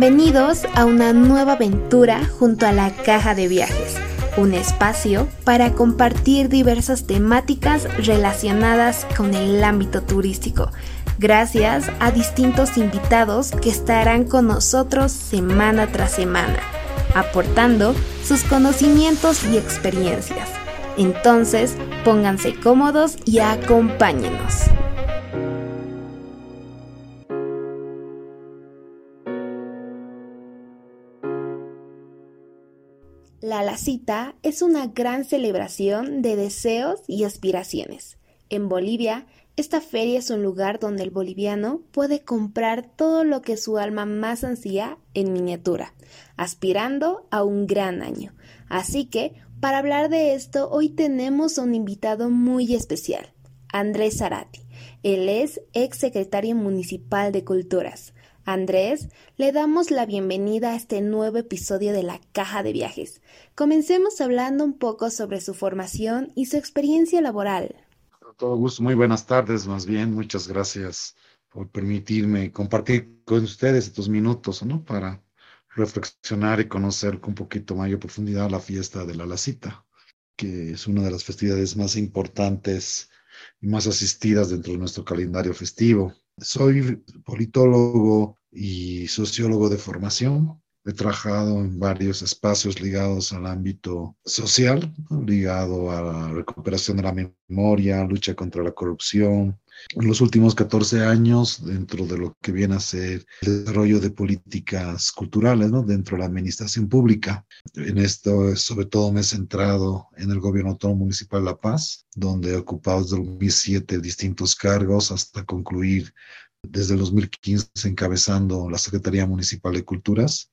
Bienvenidos a una nueva aventura junto a la Caja de Viajes, un espacio para compartir diversas temáticas relacionadas con el ámbito turístico, gracias a distintos invitados que estarán con nosotros semana tras semana, aportando sus conocimientos y experiencias. Entonces, pónganse cómodos y acompáñenos. La Lacita es una gran celebración de deseos y aspiraciones. En Bolivia, esta feria es un lugar donde el boliviano puede comprar todo lo que su alma más ansía en miniatura, aspirando a un gran año. Así que, para hablar de esto, hoy tenemos a un invitado muy especial, Andrés Zarati. Él es ex secretario municipal de Culturas. Andrés, le damos la bienvenida a este nuevo episodio de la Caja de Viajes. Comencemos hablando un poco sobre su formación y su experiencia laboral. Todo gusto, muy buenas tardes, más bien, muchas gracias por permitirme compartir con ustedes estos minutos, ¿no? Para reflexionar y conocer con un poquito mayor profundidad la fiesta de la Lacita, que es una de las festividades más importantes y más asistidas dentro de nuestro calendario festivo. Soy politólogo y sociólogo de formación. He trabajado en varios espacios ligados al ámbito social, ligado a la recuperación de la memoria, lucha contra la corrupción. En los últimos 14 años, dentro de lo que viene a ser el desarrollo de políticas culturales, ¿no? dentro de la administración pública. En esto, sobre todo, me he centrado en el gobierno autónomo municipal de La Paz, donde he ocupado desde el 2007 distintos cargos hasta concluir desde el 2015 encabezando la Secretaría Municipal de Culturas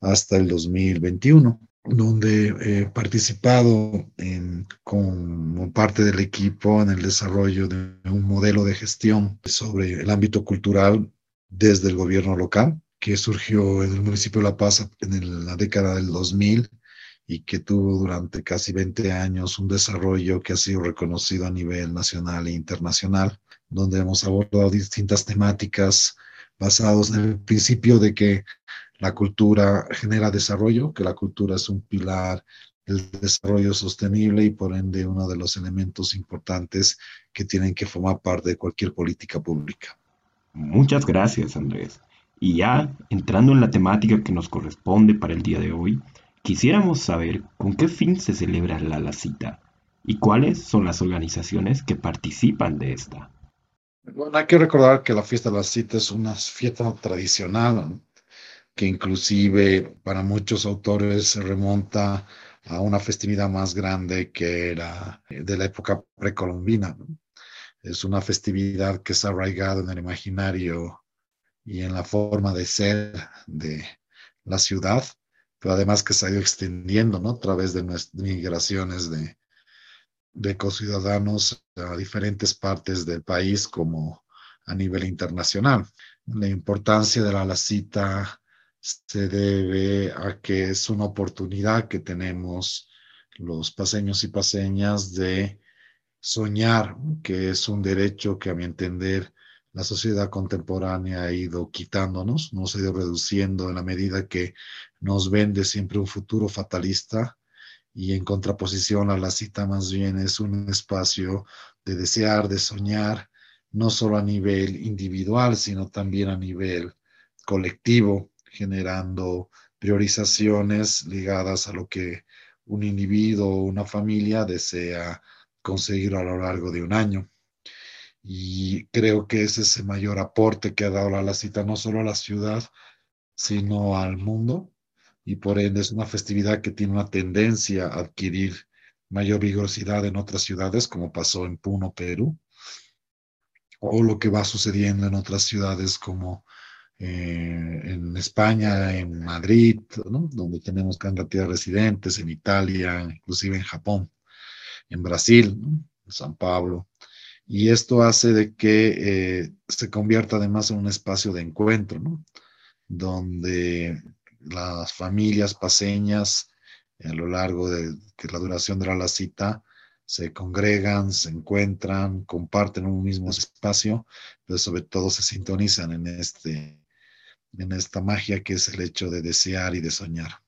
hasta el 2021, donde he participado en, como parte del equipo en el desarrollo de un modelo de gestión sobre el ámbito cultural desde el gobierno local, que surgió en el municipio de La Paz en la década del 2000 y que tuvo durante casi 20 años un desarrollo que ha sido reconocido a nivel nacional e internacional donde hemos abordado distintas temáticas basados en el principio de que la cultura genera desarrollo, que la cultura es un pilar del desarrollo sostenible y por ende uno de los elementos importantes que tienen que formar parte de cualquier política pública. Muchas gracias, Andrés. Y ya entrando en la temática que nos corresponde para el día de hoy, quisiéramos saber con qué fin se celebra la Lacita y cuáles son las organizaciones que participan de esta. Bueno, hay que recordar que la fiesta de la cita es una fiesta tradicional, que inclusive para muchos autores se remonta a una festividad más grande que era de la época precolombina. Es una festividad que se ha arraigado en el imaginario y en la forma de ser de la ciudad, pero además que se ha ido extendiendo ¿no? a través de migraciones de, de ciudadanos a diferentes partes del país como a nivel internacional. La importancia de la, cita se debe a que es una oportunidad que tenemos los paseños y paseñas de soñar, que es un derecho que a mi entender la sociedad contemporánea ha ido quitándonos, nos ha ido reduciendo en la medida que nos vende siempre un futuro fatalista y en contraposición a la cita más bien es un espacio de desear, de soñar, no solo a nivel individual, sino también a nivel colectivo, generando priorizaciones ligadas a lo que un individuo o una familia desea conseguir a lo largo de un año. Y creo que ese es el mayor aporte que ha dado la cita, no solo a la ciudad, sino al mundo, y por ende es una festividad que tiene una tendencia a adquirir mayor vigorosidad en otras ciudades, como pasó en Puno, Perú, o lo que va sucediendo en otras ciudades como eh, en España, en Madrid, donde tenemos cantidad de residentes, en Italia, inclusive en Japón, en Brasil, en San Pablo. Y esto hace de que eh, se convierta además en un espacio de encuentro, donde las familias paseñas a lo largo de la duración de la cita se congregan, se encuentran, comparten un mismo espacio, pero sobre todo se sintonizan en este, en esta magia que es el hecho de desear y de soñar.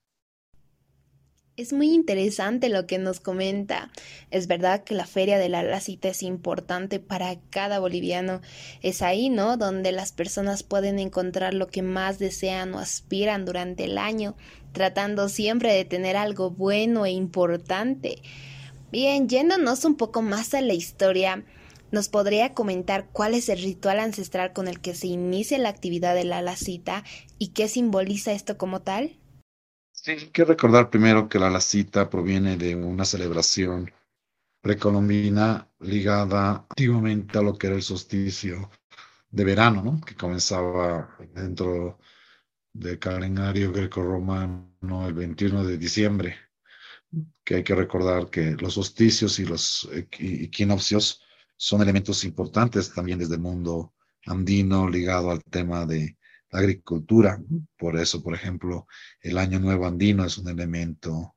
Es muy interesante lo que nos comenta. Es verdad que la Feria de la Lacita es importante para cada boliviano. Es ahí, ¿no? Donde las personas pueden encontrar lo que más desean o aspiran durante el año, tratando siempre de tener algo bueno e importante. Bien, yéndonos un poco más a la historia, ¿nos podría comentar cuál es el ritual ancestral con el que se inicia la actividad de la lacita y qué simboliza esto como tal? Hay que recordar primero que la lacita proviene de una celebración precolombina ligada antiguamente a lo que era el solsticio de verano, ¿no? que comenzaba dentro del calendario greco-romano el 21 de diciembre que hay que recordar que los solsticios y los equinoccios son elementos importantes también desde el mundo andino ligado al tema de la agricultura. Por eso, por ejemplo, el año nuevo andino es un elemento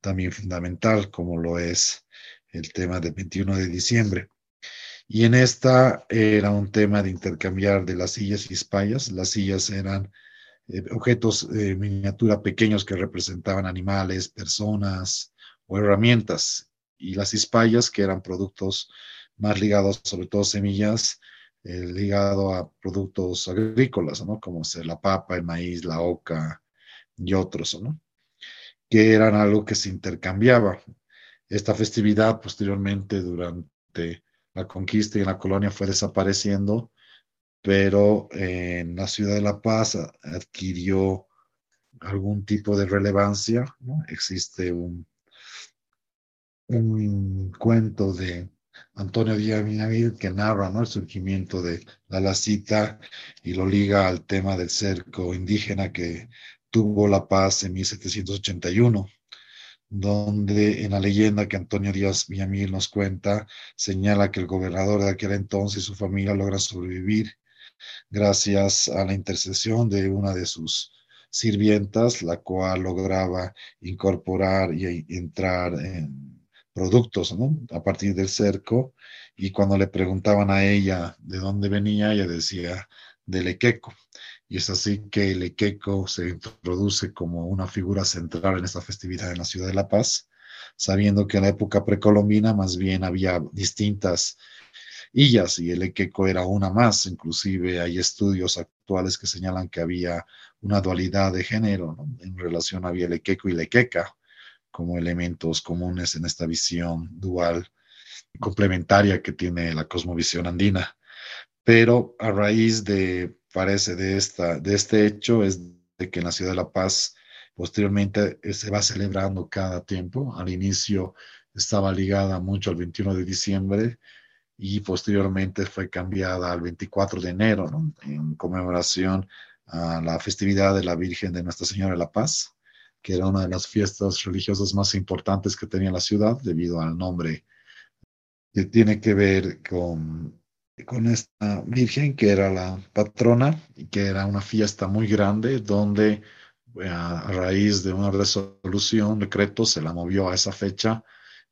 también fundamental, como lo es el tema del 21 de diciembre. Y en esta era un tema de intercambiar de las sillas y espallas. Las sillas eran eh, objetos de miniatura pequeños que representaban animales, personas o herramientas, y las ispayas, que eran productos más ligados, sobre todo semillas, eh, ligado a productos agrícolas, ¿no? Como la papa, el maíz, la oca y otros, ¿no? Que eran algo que se intercambiaba. Esta festividad posteriormente durante la conquista y la colonia fue desapareciendo pero en la ciudad de La Paz adquirió algún tipo de relevancia. Existe un, un cuento de Antonio Díaz Minavil que narra ¿no? el surgimiento de la lacita y lo liga al tema del cerco indígena que tuvo La Paz en 1781 donde en la leyenda que Antonio Díaz Villamil nos cuenta, señala que el gobernador de aquel entonces y su familia logran sobrevivir gracias a la intercesión de una de sus sirvientas, la cual lograba incorporar y entrar en productos a partir del cerco. Y cuando le preguntaban a ella de dónde venía, ella decía del Equeco. Y es así que el Equeco se introduce como una figura central en esta festividad en la ciudad de La Paz, sabiendo que en la época precolombina más bien había distintas Illas y el Equeco era una más. Inclusive hay estudios actuales que señalan que había una dualidad de género en relación a el Equeco y la Equeca como elementos comunes en esta visión dual complementaria que tiene la cosmovisión andina. Pero a raíz de, parece, de, esta, de este hecho es de que en la ciudad de La Paz posteriormente eh, se va celebrando cada tiempo. Al inicio estaba ligada mucho al 21 de diciembre, y posteriormente fue cambiada al 24 de enero, en conmemoración a la festividad de la Virgen de Nuestra Señora de la Paz, que era una de las fiestas religiosas más importantes que tenía la ciudad debido al nombre que tiene que ver con, con esta Virgen, que era la patrona y que era una fiesta muy grande donde a raíz de una resolución, decreto, se la movió a esa fecha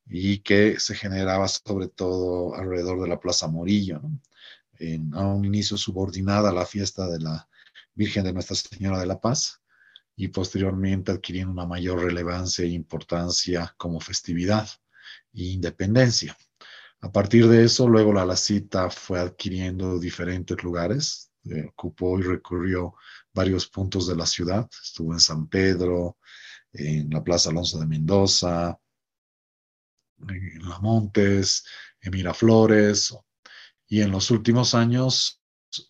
y que se generaba sobre todo alrededor de la Plaza Morillo, en, a un inicio subordinada a la fiesta de la Virgen de Nuestra Señora de la Paz y posteriormente adquiriendo una mayor relevancia e importancia como festividad e independencia. A partir de eso, luego la Lacita fue adquiriendo diferentes lugares, eh, ocupó y recorrió varios puntos de la ciudad, estuvo en San Pedro, en la Plaza Alonso de Mendoza, en Las Montes, en Miraflores, y en los últimos años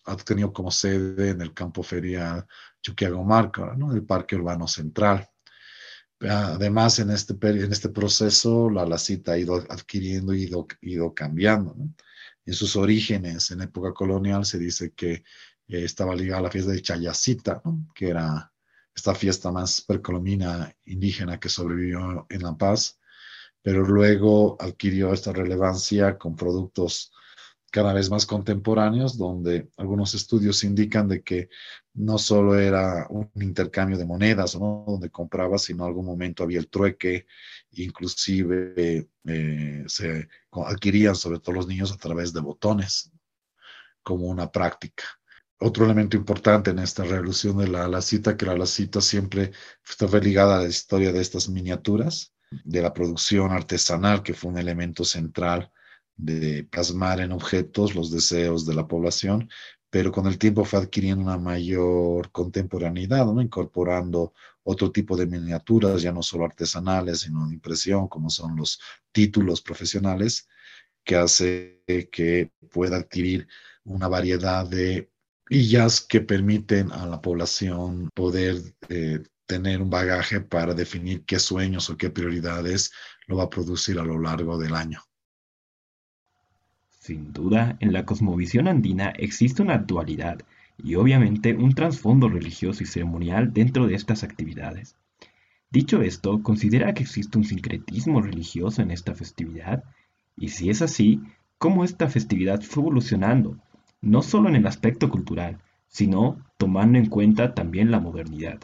ha tenido como sede en el campo feria Chuquiagomarca, ¿no? el Parque Urbano Central. Además, en este, en este proceso, la, la cita ha ido adquiriendo y ido, ido, cambiando. En sus orígenes, en época colonial, se dice que eh, estaba ligada a la fiesta de Chayacita, que era esta fiesta más precolombina indígena que sobrevivió en La Paz pero luego adquirió esta relevancia con productos cada vez más contemporáneos, donde algunos estudios indican de que no solo era un intercambio de monedas, ¿no? donde comprabas, sino en algún momento había el trueque, inclusive eh, se adquirían sobre todo los niños a través de botones, como una práctica. otro elemento importante en esta revolución de la, cita, que la, cita siempre está ligada a la historia de estas miniaturas, de la producción artesanal, que fue un elemento central de plasmar en objetos los deseos de la población, pero con el tiempo fue adquiriendo una mayor contemporaneidad, incorporando otro tipo de miniaturas, ya no solo artesanales, sino de impresión, como son los títulos profesionales, que hace que pueda adquirir una variedad de illas que permiten a la población poder eh, tener un bagaje para definir qué sueños o qué prioridades lo va a producir a lo largo del año. Sin duda, en la cosmovisión andina existe una dualidad y obviamente un trasfondo religioso y ceremonial dentro de estas actividades. Dicho esto, ¿considera que existe un sincretismo religioso en esta festividad? Y si es así, ¿cómo esta festividad fue evolucionando, no solo en el aspecto cultural, sino tomando en cuenta también la modernidad?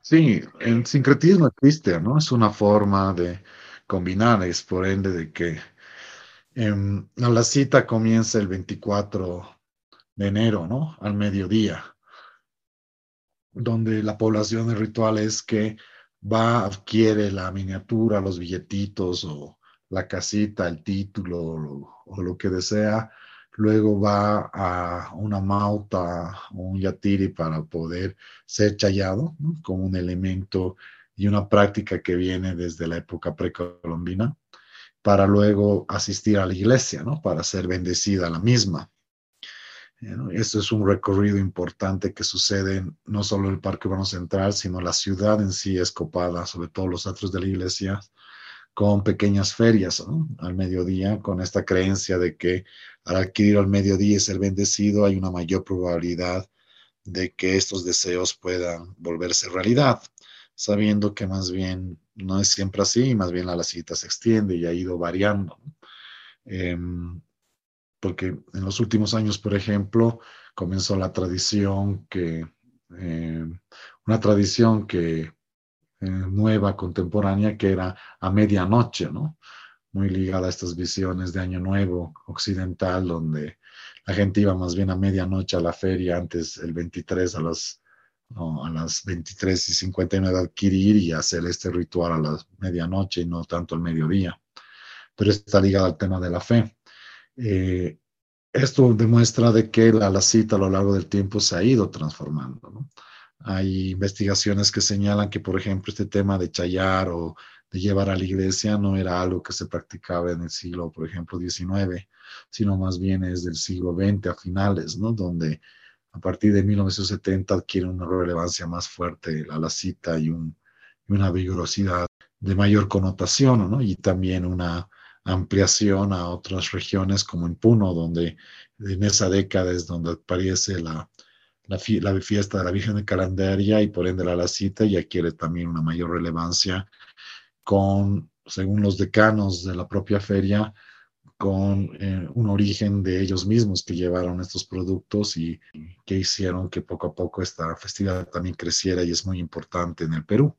Sí, el sincretismo existe, ¿no? Es una forma de combinar, es por ende de que em, la cita comienza el 24 de enero, ¿no? Al mediodía, donde la población de ritual es que va, adquiere la miniatura, los billetitos o la casita, el título o, o lo que desea, luego va a una mauta o un yatiri para poder ser chayado como un elemento y una práctica que viene desde la época precolombina, para luego asistir a la iglesia, ¿no? para ser bendecida la misma. Esto es un recorrido importante que sucede no solo en el Parque Urbano Central, sino la ciudad en sí es copada, sobre todo los atros de la iglesia, con pequeñas ferias al mediodía, con esta creencia de que al adquirir al mediodía y ser bendecido hay una mayor probabilidad de que estos deseos puedan volverse realidad, sabiendo que más bien no es siempre así, más bien la, cita se extiende y ha ido variando. Em, porque en los últimos años, por ejemplo, comenzó la tradición que, em, una tradición que eh, nueva, contemporánea, que era a medianoche, ¿no? Muy ligada a estas visiones de Año Nuevo occidental, donde la gente iba más bien a medianoche a la feria, antes el 23 a las, a las 23 y 59 a adquirir y hacer este ritual a la medianoche y no tanto al mediodía. Pero está ligado al tema de la fe. Eh, esto demuestra de que la, la, cita a lo largo del tiempo se ha ido transformando. Hay investigaciones que señalan que, por ejemplo, este tema de chayar o de llevar a la iglesia no era algo que se practicaba en el siglo, por ejemplo, XIX, sino más bien es del siglo XX a finales, ¿no? Donde a partir de 1970 adquiere una relevancia más fuerte la, la cita y, y una vigorosidad de mayor connotación, ¿no? Y también una ampliación a otras regiones como en Puno, donde en esa década es donde aparece la, fiesta de la Virgen de Calandaria y por ende la lacita y adquiere también una mayor relevancia con, según los decanos de la propia feria, con eh, un origen de ellos mismos que llevaron estos productos y que hicieron que poco a poco esta festividad también creciera y es muy importante en el Perú.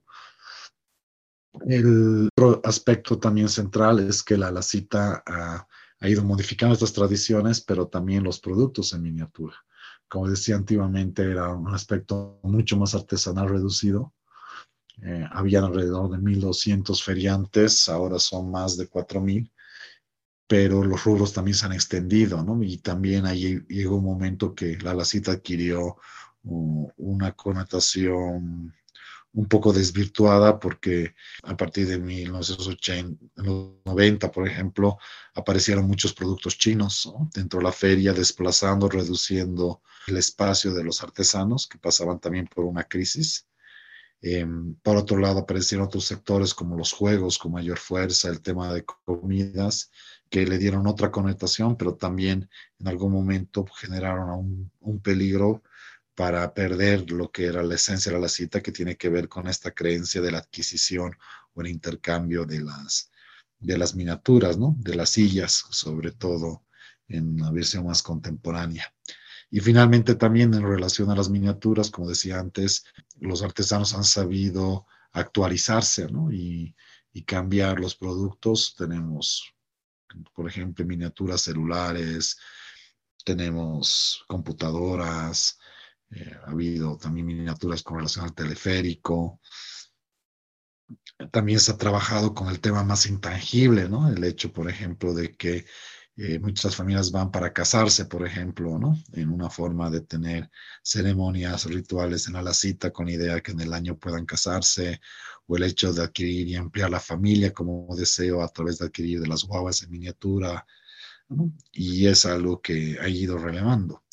El otro aspecto también central es que la lacita ha, ha ido modificando estas tradiciones, pero también los productos en miniatura como decía antiguamente, era un aspecto mucho más artesanal reducido. Eh, habían alrededor de 1.200 feriantes, ahora son más de 4.000, pero los rubros también se han extendido, ¿no? Y también ahí llegó un momento que la lacita adquirió una connotación un poco desvirtuada porque a partir de 1980, 90, por ejemplo, aparecieron muchos productos chinos dentro de la feria, desplazando, reduciendo el espacio de los artesanos que pasaban también por una crisis. Em, por otro lado, aparecieron otros sectores como los juegos con mayor fuerza, el tema de comidas, que le dieron otra connotación, pero también en algún momento generaron un, peligro para perder lo que era la esencia de la cita, que tiene que ver con esta creencia de la adquisición o el intercambio de las, de las miniaturas, ¿no? De las sillas, sobre todo en la versión más contemporánea. Y finalmente también en relación a las miniaturas, como decía antes, los artesanos han sabido actualizarse, ¿no? Y, y cambiar los productos. Tenemos, por ejemplo, miniaturas celulares, tenemos computadoras, eh, ha habido también miniaturas con relación al teleférico. También se ha trabajado con el tema más intangible, ¿no? El hecho, por ejemplo, de que eh, muchas familias van para casarse, por ejemplo, ¿no? En una forma de tener ceremonias rituales en la cita con idea que en el año puedan casarse, o el hecho de adquirir y ampliar la familia como deseo a través de adquirir de las guaguas en miniatura, ¿no? Y es algo que ha ido relevando.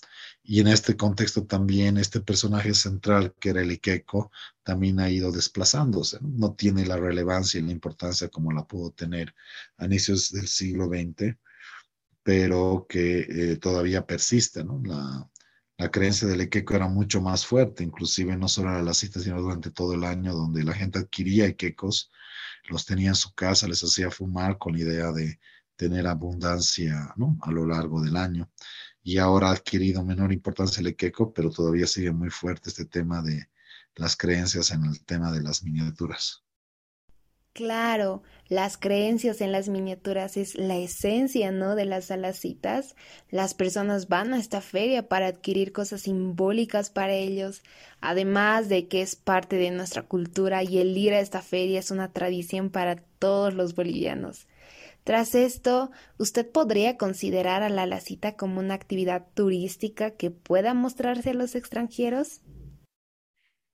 Y en este contexto también este personaje central, que era el Ikeko, también ha ido desplazándose. No, tiene la relevancia y la importancia como la pudo tener a inicios del siglo XX pero que eh, todavía persiste, ¿no? La creencia del Ekeko era mucho más fuerte, inclusive no solo en las citas, sino durante todo el año, donde la gente adquiría Ekekos, los tenía en su casa, les hacía fumar con la idea de tener abundancia. A lo largo del año. Y ahora ha adquirido menor importancia el Ekeko, pero todavía sigue muy fuerte este tema de las creencias en el tema de las miniaturas. Claro, las creencias en las miniaturas es la esencia, ¿no? De las alacitas. Las personas van a esta feria para adquirir cosas simbólicas para ellos, además de que es parte de nuestra cultura y el ir a esta feria es una tradición para todos los bolivianos. Tras esto, ¿usted podría considerar a la alacita como una actividad turística que pueda mostrarse a los extranjeros?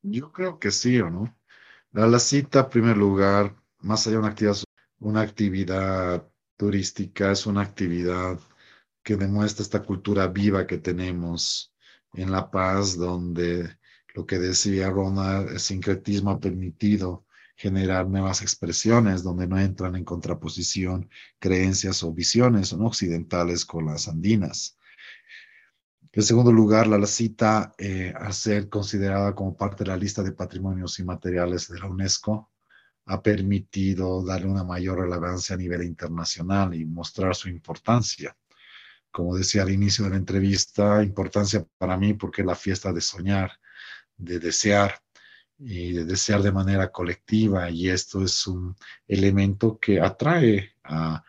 Yo creo que sí, ¿o no? La alacita, en primer lugar, más allá de una actividad, turística, es una actividad que demuestra esta cultura viva que tenemos en La Paz, donde lo que decía Ronald, el sincretismo ha permitido generar nuevas expresiones donde no entran en contraposición creencias o visiones ¿no? occidentales con las andinas. En segundo lugar, la cita eh, a ser considerada como parte de la lista de patrimonios inmateriales de la UNESCO ha permitido darle una mayor relevancia a nivel internacional y mostrar su importancia. Como decía al inicio de la entrevista, importancia para mí porque es la fiesta de soñar, de desear y de desear de manera colectiva y esto es un elemento que atrae a,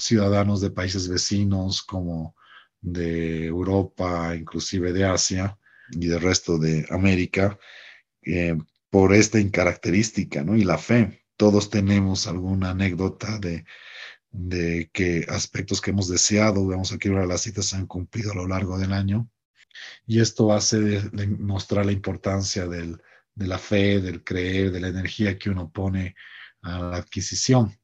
ciudadanos de países vecinos como de Europa, inclusive de Asia y del resto de América, eh, por esta característica, ¿no? Y la fe. Todos tenemos alguna anécdota de, de que aspectos que hemos deseado, vamos aquí ahora las citas se han cumplido a lo largo del año. Y esto hace de, mostrar la importancia del, de la fe, del creer, de la energía que uno pone a la adquisición.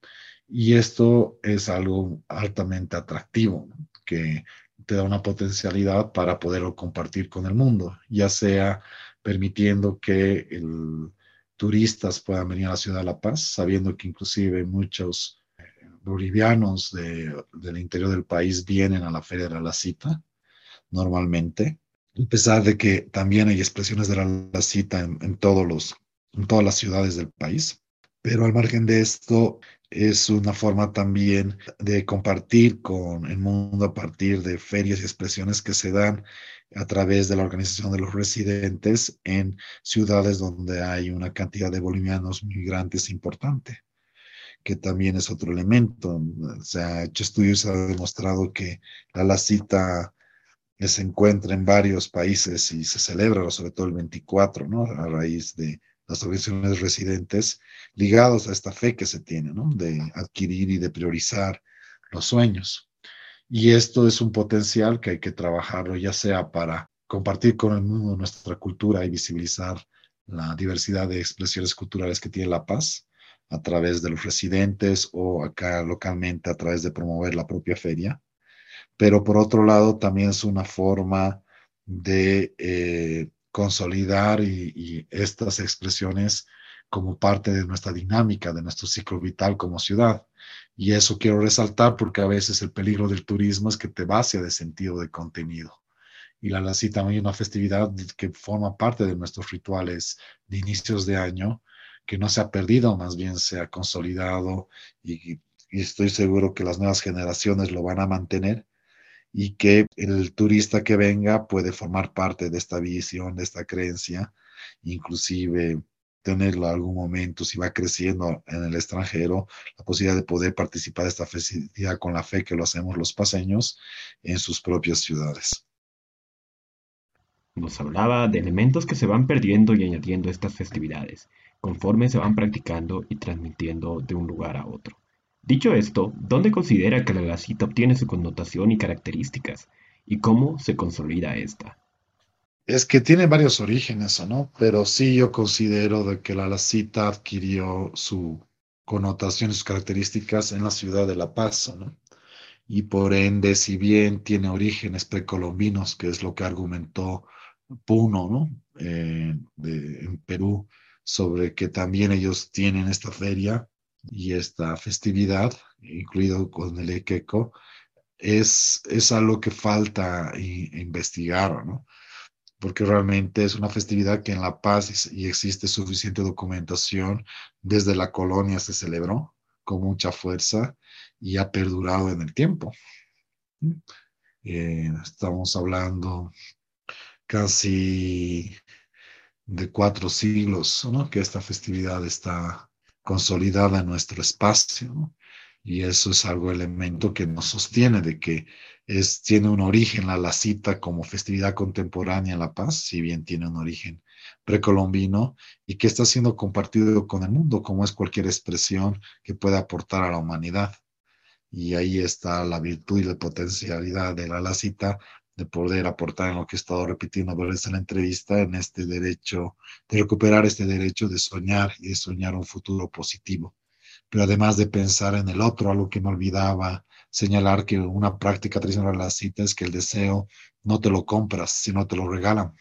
Y esto es algo altamente atractivo, que te da una potencialidad para poderlo compartir con el mundo, ya sea permitiendo que turistas puedan venir a la ciudad de La Paz, sabiendo que inclusive muchos eh, bolivianos del interior del país vienen a la Feria de la Cita normalmente, a pesar de que también hay expresiones de la, cita en, todos los, en todas las ciudades del país. Pero al margen de esto, es una forma también de compartir con el mundo a partir de ferias y expresiones que se dan a través de la organización de los residentes en ciudades donde hay una cantidad de bolivianos migrantes importante, que también es otro elemento. Se ha hecho estudios, ha demostrado que la, la cita se encuentra en varios países y se celebra, sobre todo el 24, ¿no? A raíz de las organizaciones residentes ligados a esta fe que se tiene, ¿no? De adquirir y de priorizar los sueños. Y esto es un potencial que hay que trabajarlo, ya sea para compartir con el mundo nuestra cultura y visibilizar la diversidad de expresiones culturales que tiene La Paz a través de los residentes o acá localmente a través de promover la propia feria. Pero por otro lado, también es una forma de eh, consolidar y, estas expresiones como parte de nuestra dinámica, de nuestro ciclo vital como ciudad. Y eso quiero resaltar porque a veces el peligro del turismo es que te vacía de sentido de contenido. Y la LACI también es una festividad que forma parte de nuestros rituales de inicios de año, que no se ha perdido, más bien se ha consolidado y estoy seguro que las nuevas generaciones lo van a mantener y que el turista que venga puede formar parte de esta visión, de esta creencia, inclusive tenerlo algún momento, si va creciendo en el extranjero, la posibilidad de poder participar de esta festividad con la fe que lo hacemos los paseños en sus propias ciudades. Nos hablaba de elementos que se van perdiendo y añadiendo a estas festividades, conforme se van practicando y transmitiendo de un lugar a otro. Dicho esto, ¿dónde considera que la lacita obtiene su connotación y características? ¿Y cómo se consolida esta? Es que tiene varios orígenes, ¿no? Pero sí yo considero de que la lacita adquirió su connotación sus características en la ciudad de La Paz, ¿no? Y por ende, si bien tiene orígenes precolombinos, que es lo que argumentó Puno, ¿no? Eh, en Perú, sobre que también ellos tienen esta feria, y esta festividad, incluido con el Equeco, es, es algo que falta investigar, ¿no? Porque realmente es una festividad que en La Paz y existe suficiente documentación, desde la colonia se celebró con mucha fuerza y ha perdurado en el tiempo. Eh, estamos hablando casi de cuatro siglos, ¿no? Que esta festividad está consolidada en nuestro espacio. Y eso es algo elemento que nos sostiene de que es, tiene un origen la cita como festividad contemporánea en La Paz, si bien tiene un origen precolombino y que está siendo compartido con el mundo, como es cualquier expresión que pueda aportar a la humanidad. Y ahí está la virtud y la potencialidad de la lacita de poder aportar en lo que he estado repitiendo veces en la entrevista, en este derecho, de recuperar este derecho de soñar y de soñar un futuro positivo. Pero además de pensar en el otro, algo que me olvidaba señalar que una práctica tradicional de la cita es que el deseo no te lo compras, sino te lo regalan.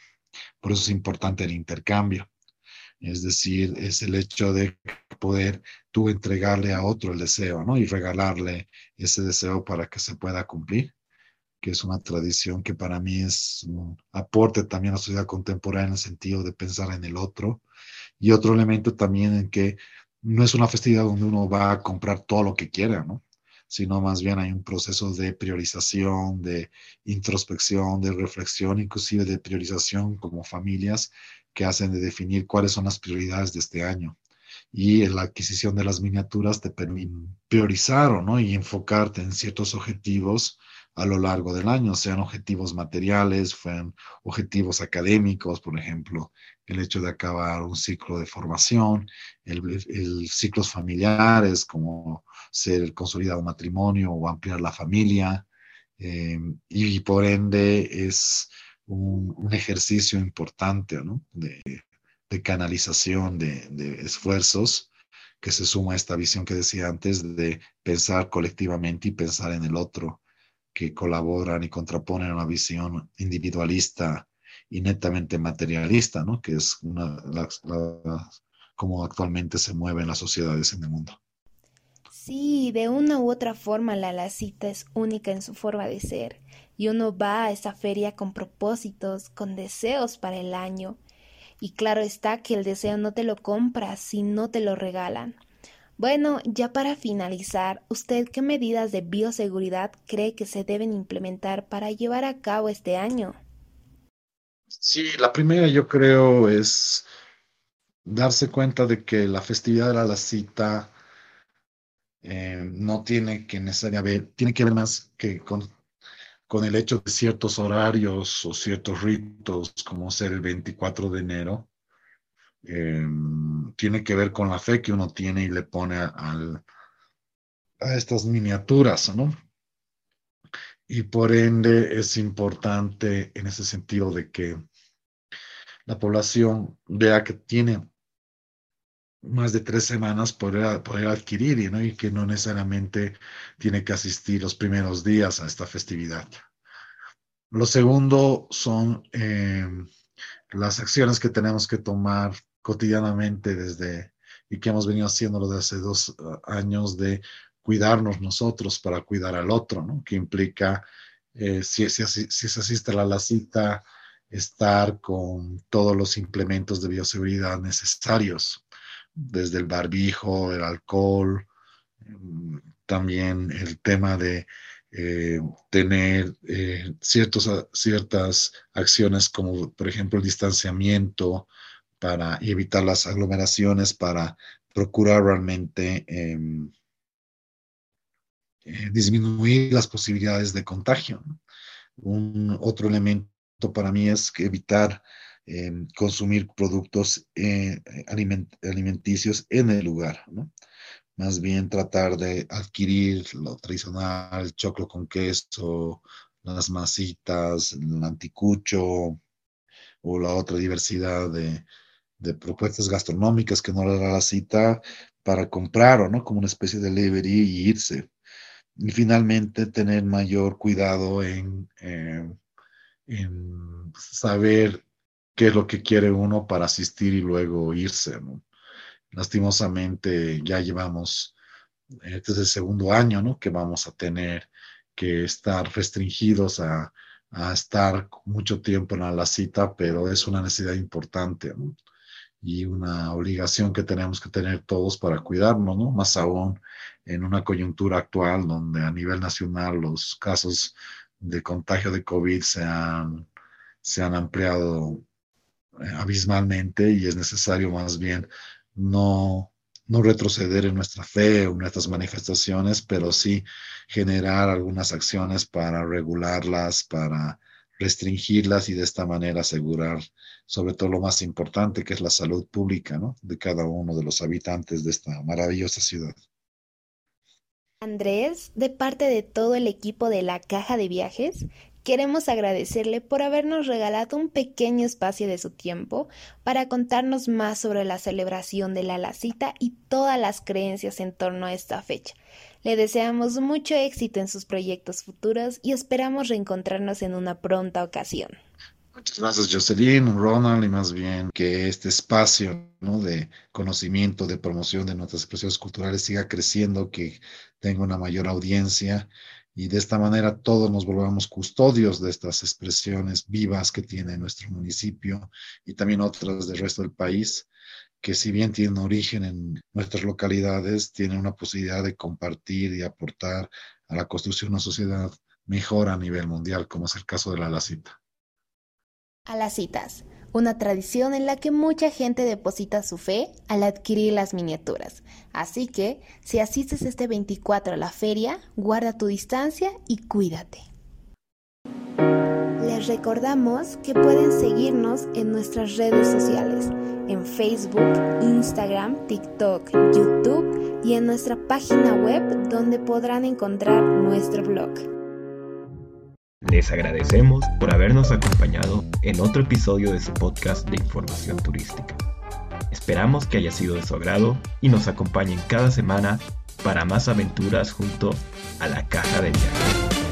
Por eso es importante el intercambio. Es decir, es el hecho de poder tú entregarle a otro el deseo, ¿no? Y regalarle ese deseo para que se pueda cumplir que es una tradición que para mí es un aporte también a la sociedad contemporánea en el sentido de pensar en el otro. Y otro elemento también en que no es una festividad donde uno va a comprar todo lo que quiera, ¿no? sino más bien hay un proceso de priorización, de introspección, de reflexión, inclusive de priorización como familias que hacen de definir cuáles son las prioridades de este año. Y la adquisición de las miniaturas te permite priorizar ¿no? y enfocarte en ciertos objetivos a lo largo del año, sean objetivos materiales, sean objetivos académicos, por ejemplo, el hecho de acabar un ciclo de formación, el, ciclos familiares, como ser el consolidado matrimonio o ampliar la familia, eh, y, por ende es un, ejercicio importante de, canalización de, de esfuerzos que se suma a esta visión que decía antes de pensar colectivamente y pensar en el otro que colaboran y contraponen una visión individualista y netamente materialista, ¿no? que es una, como actualmente se mueven las sociedades en el mundo. Sí, de una u otra forma la lacita es única en su forma de ser y uno va a esa feria con propósitos, con deseos para el año. Y claro está que el deseo no te lo compras si no te lo regalan. Bueno, ya para finalizar, ¿usted qué medidas de bioseguridad cree que se deben implementar para llevar a cabo este año? Sí, la primera yo creo es darse cuenta de que la festividad de la cita eh, no tiene que necesariamente, tiene que ver más que con, con el hecho de ciertos horarios o ciertos ritos, como ser el 24 de enero, Em, tiene que ver con la fe que uno tiene y le pone a, estas miniaturas, ¿no? Y por ende es importante en ese sentido de que la población vea que tiene más de tres semanas para poder adquirir ¿no? y que no necesariamente tiene que asistir los primeros días a esta festividad. Lo segundo son em, las acciones que tenemos que tomar cotidianamente desde y que hemos venido haciéndolo desde hace dos uh, años de cuidarnos nosotros para cuidar al otro, ¿no? Que implica, eh, si, si, si, se asiste a la cita, estar con todos los implementos de bioseguridad necesarios, desde el barbijo, el alcohol, mm, también el tema de eh, tener eh, ciertas acciones como, por ejemplo, el distanciamiento, para evitar las aglomeraciones, para procurar realmente em, eh, disminuir las posibilidades de contagio. Un otro elemento para mí es que evitar em, consumir productos eh, alimenticios en el lugar, ¿no? Más bien tratar de adquirir lo tradicional, choclo con queso, las masitas, el anticucho o la otra diversidad de, de propuestas gastronómicas que no le da la cita para comprar o no, como una especie de delivery y irse. Y finalmente tener mayor cuidado en, en saber qué es lo que quiere uno para asistir y luego irse. Lastimosamente ya llevamos, este es el segundo año, ¿no? Que vamos a tener que estar restringidos a, a estar mucho tiempo en la cita, pero es una necesidad importante, ¿no? Y una obligación que tenemos que tener todos para cuidarnos, ¿no? Más aún en una coyuntura actual donde a nivel nacional los casos de contagio de COVID se han, se han ampliado eh, abismalmente y es necesario más bien no, no retroceder en nuestra fe o en nuestras manifestaciones, pero sí generar algunas acciones para regularlas, para restringirlas y de esta manera asegurar sobre todo lo más importante que es la salud pública ¿no? de cada uno de los habitantes de esta maravillosa ciudad. Andrés, de parte de todo el equipo de la Caja de Viajes, Queremos agradecerle por habernos regalado un pequeño espacio de su tiempo para contarnos más sobre la celebración de la Lacita y todas las creencias en torno a esta fecha. Le deseamos mucho éxito en sus proyectos futuros y esperamos reencontrarnos en una pronta ocasión. Muchas gracias, Jocelyn, Ronald, y más bien que este espacio de conocimiento, de promoción de nuestras expresiones culturales siga creciendo, que tenga una mayor audiencia y de esta manera todos nos volvamos custodios de estas expresiones vivas que tiene nuestro municipio y también otras del resto del país, que si bien tienen origen en nuestras localidades, tienen una posibilidad de compartir y aportar a la construcción de una sociedad mejor a nivel mundial, como es el caso de la Lacita. A las citas una tradición en la que mucha gente deposita su fe al adquirir las miniaturas. Así que, si asistes este 24 a la feria, guarda tu distancia y cuídate. Les recordamos que pueden seguirnos en nuestras redes sociales, en Facebook, Instagram, TikTok, YouTube y en nuestra página web donde podrán encontrar nuestro blog. Les agradecemos por habernos acompañado en otro episodio de su podcast de información turística. Esperamos que haya sido de su agrado y nos acompañen cada semana para más aventuras junto a la caja de viajes.